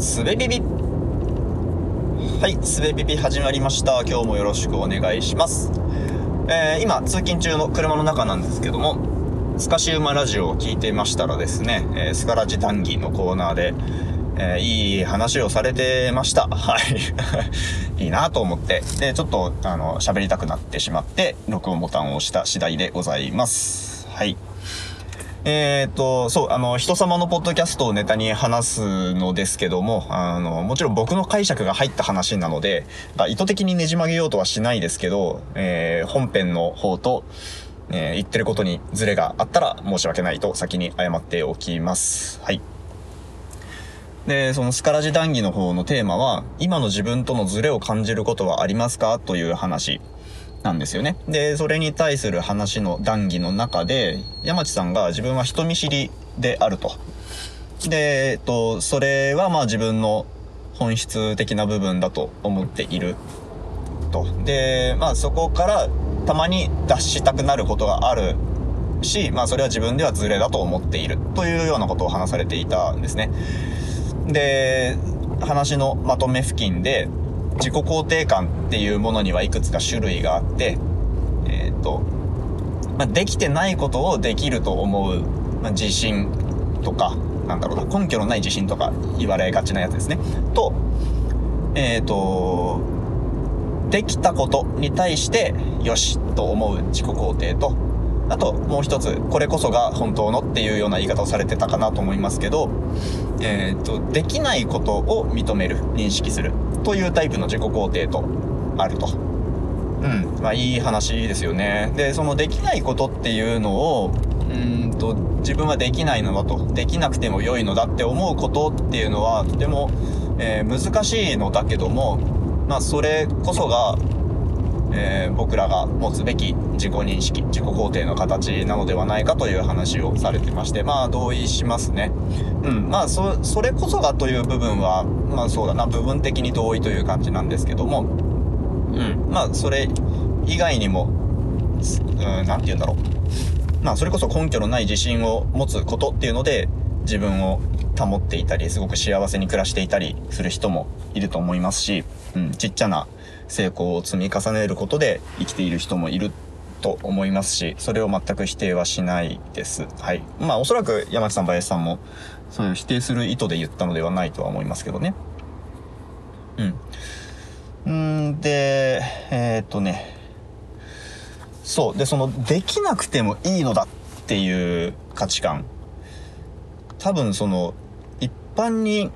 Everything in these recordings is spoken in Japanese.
すべビビはいすべビビ始まりました。今日もよろしくお願いします、えー今通勤中の車の中なんですけどもスカシウマラジオを聞いてましたらですね、えースカラジ談義のコーナーで、えーいい話をされてました。はい。いいなと思って。でちょっとあの喋りたくなってしまって録音ボタンを押した次第でございます。はい。えっ、と、そう、あの、人様のポッドキャストをネタに話すのですけども、あの、もちろん僕の解釈が入った話なので、意図的にねじ曲げようとはしないですけど、えー本編の方と、えー言ってることにズレがあったら申し訳ないと先に謝っておきます。はい。で、そのスカラジ談義の方のテーマは、今の自分とのズレを感じることはありますか？という話なんですよね。で、それに対する話の談義の中で、山地さんが自分は人見知りであると。で、えっと、それはまあ自分の本質的な部分だと思っていると。で、まあそこからたまに脱したくなることがあるし、まあそれは自分ではズレだと思っているというようなことを話されていたんですね。で、話のまとめ付近で、自己肯定感っていうものにはいくつか種類があって、えっ、と、まあ、できてないことをできると思う、まあ、自信とか、なんだろうな、根拠のない自信とか言われがちなやつですね。と、えっ、と、できたことに対して、よしと思う自己肯定と、あともう一つ、これこそが本当のっていうような言い方をされてたかなと思いますけど、えっ、と、できないことを認める、認識するというタイプの自己肯定とあると。うん。まあいい話ですよね。で、そのできないことっていうのを、うーんと、自分はできないのだと、できなくても良いのだって思うことっていうのは、とても、えー難しいのだけども、まあそれこそが、えー僕らが持つべき自己認識、自己肯定の形なのではないかという話をされてまして、まあ同意しますね。うん、まあそ、それこそがという部分は、まあそうだな、部分的に同意という感じなんですけども、うん、まあそれ以外にも、すうん、なんて言うんだろう。まあそれこそ根拠のない自信を持つことっていうので、自分を保っていたり、すごく幸せに暮らしていたりする人もいると思いますし、うん、ちっちゃな成功を積み重ねることで生きている人もいると思いますし、それを全く否定はしないです。はい。まあおそらく山木さん、林さんも、そういう否定する意図で言ったのではないとは思いますけどね。うん。んで、えーっとね、そう。で、その、できなくてもいいのだっていう価値観。多分その、一般に、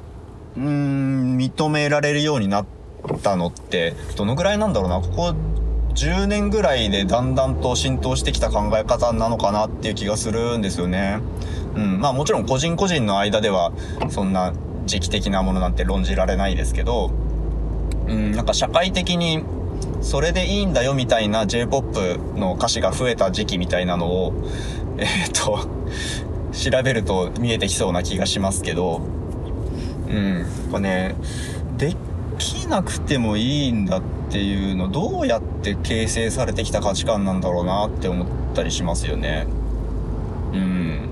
うーん、認められるようになっったのって、どのぐらいなんだろうな。ここ10年ぐらいでだんだんと浸透してきた考え方なのかなっていう気がするんですよね。うん。まあもちろん個人個人の間では、そんな時期的なものなんて論じられないですけど、うん、なんか社会的にそれでいいんだよみたいな J-POP の歌詞が増えた時期みたいなのを、えーっと、調べると見えてきそうな気がしますけど、うん、やっぱね、でなくてもいいんだっていうの、どうやって形成されてきた価値観なんだろうなって思ったりしますよね。うん。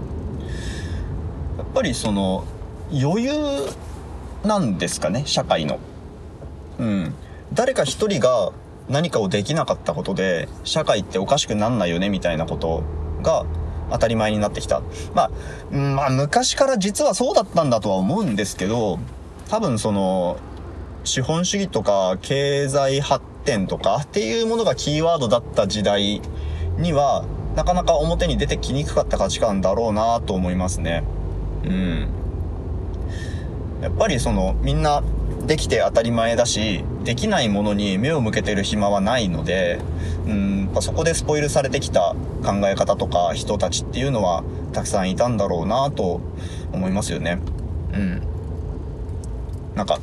やっぱりその、余裕なんですかね、社会の。うん。誰か一人が何かをできなかったことで、社会っておかしくなんないよね、みたいなことが当たり前になってきた。まあ、まあ、昔から実はそうだったんだとは思うんですけど、多分その、資本主義とか経済発展とかっていうものがキーワードだった時代には、なかなか表に出てきにくかった価値観だろうなと思いますね。うん。やっぱりそのみんなできて当たり前だしできないものに目を向けてる暇はないのでうんやっぱそこでスポイルされてきた考え方とか人たちっていうのはたくさんいたんだろうなと思いますよねうんなんか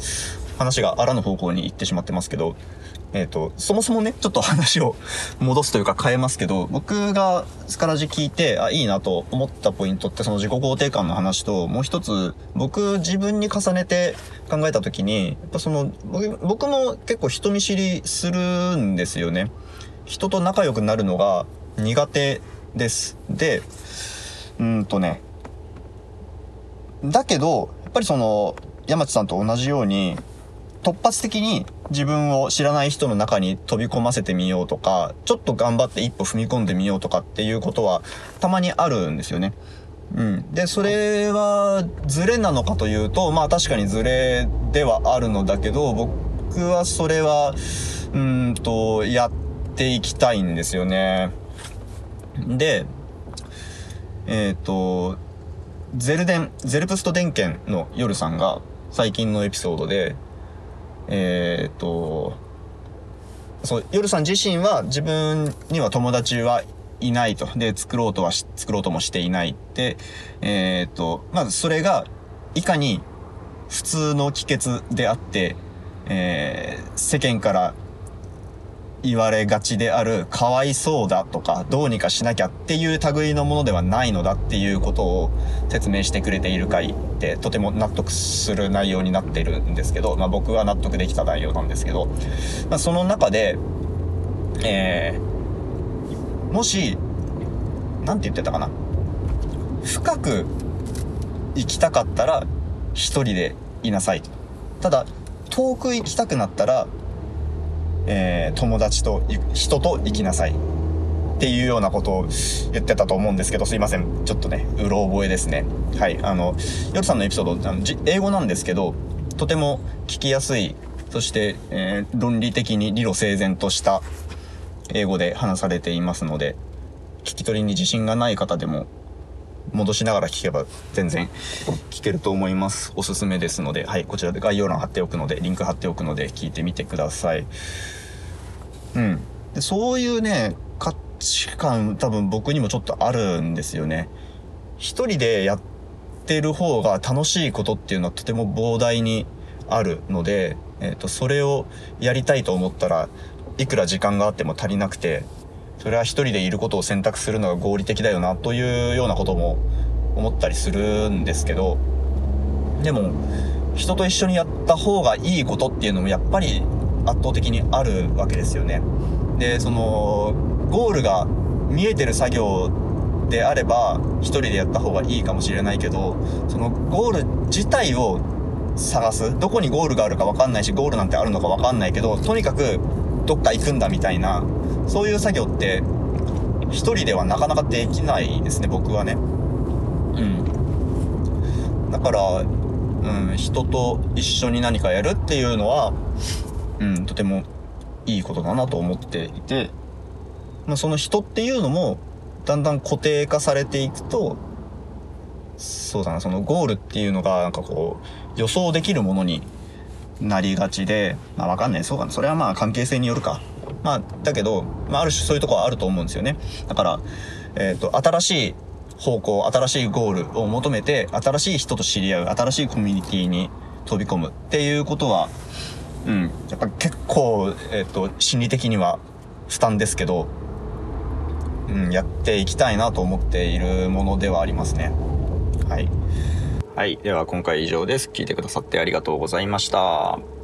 話があらぬ方向に行ってしまってますけどえっ、と、そもそもね、ちょっと話を戻すというか変えますけど、僕がスカラジ聞いて、あ、いいなと思ったポイントってその自己肯定感の話と、もう一つ、僕自分に重ねて考えた時に、やっぱその、僕僕も結構人見知りするんですよね。人と仲良くなるのが苦手です。で、うんとね、だけど、やっぱりその、山地さんと同じように、突発的に自分を知らない人の中に飛び込ませてみようとか、ちょっと頑張って一歩踏み込んでみようとかっていうことはたまにあるんですよね。うん。で、それはズレなのかというと、まあ確かにズレではあるのだけど、僕はそれは、うんと、やっていきたいんですよね。で、えっ、ー、と、ゼルデン、ゼルプスト電源の夜さんが最近のエピソードで、えっ、と、そう、夜さん自身は自分には友達はいないと。で、作ろうとは作ろうともしていないって、えっ、と、まずそれが、いかに普通の帰結であって、えー、世間から言われがちである、かわいそうだとか、どうにかしなきゃっていう類のものではないのだっていうことを説明してくれている回ってとても納得する内容になってるんですけど、まあ僕は納得できた内容なんですけど、まあその中で、えー、もし、なんて言ってたかな。深く行きたかったら一人でいなさい。ただ、遠く行きたくなったらえー、友達と、人と行きなさい。っていうようなことを言ってたと思うんですけど、すいません。ちょっとね、うろ覚えですね。はい。あの、夜さんのエピソード、あの英語なんですけど、とても聞きやすい、そして、えー、論理的に理路整然とした英語で話されていますので、聞き取りに自信がない方でも戻しながら聞けば全然聞けると思います。おすすめですので、はい、こちらで概要欄貼っておくので、リンク貼っておくので聞いてみてください。うん。でそういうね、価値観多分僕にもちょっとあるんですよね。一人でやってる方が楽しいことっていうのはとても膨大にあるので、えっ、ー、と、それをやりたいと思ったらいくら時間があっても足りなくて、それは一人でいることを選択するのが合理的だよなというようなことも思ったりするんですけど、でも、人と一緒にやった方がいいことっていうのもやっぱり圧倒的にあるわけですよね。で、その、ゴールが見えてる作業であれば、一人でやった方がいいかもしれないけど、そのゴール自体を探す。どこにゴールがあるかわかんないし、ゴールなんてあるのかわかんないけど、とにかくどっか行くんだみたいな、そういう作業って一人ではなかなかできないですね、僕はね。うん。だから、うん、人と一緒に何かやるっていうのは、うん、とてもいいことだなと思っていて、まあ、その人っていうのも、だんだん固定化されていくと、そうだな、そのゴールっていうのが、なんかこう、予想できるものになりがちで、まあわかんない。そうかな。それはまあ関係性によるか。まあ、だけど、まあある種そういうとこはあると思うんですよね。だから、えっ、ー、と、新しい方向、新しいゴールを求めて、新しい人と知り合う、新しいコミュニティに飛び込むっていうことは、うん、やっぱ結構、えっ、ー、と、心理的には負担ですけど、うん、やっていきたいなと思っているものではありますね。はい。はい。では今回以上です。聞いてくださってありがとうございました。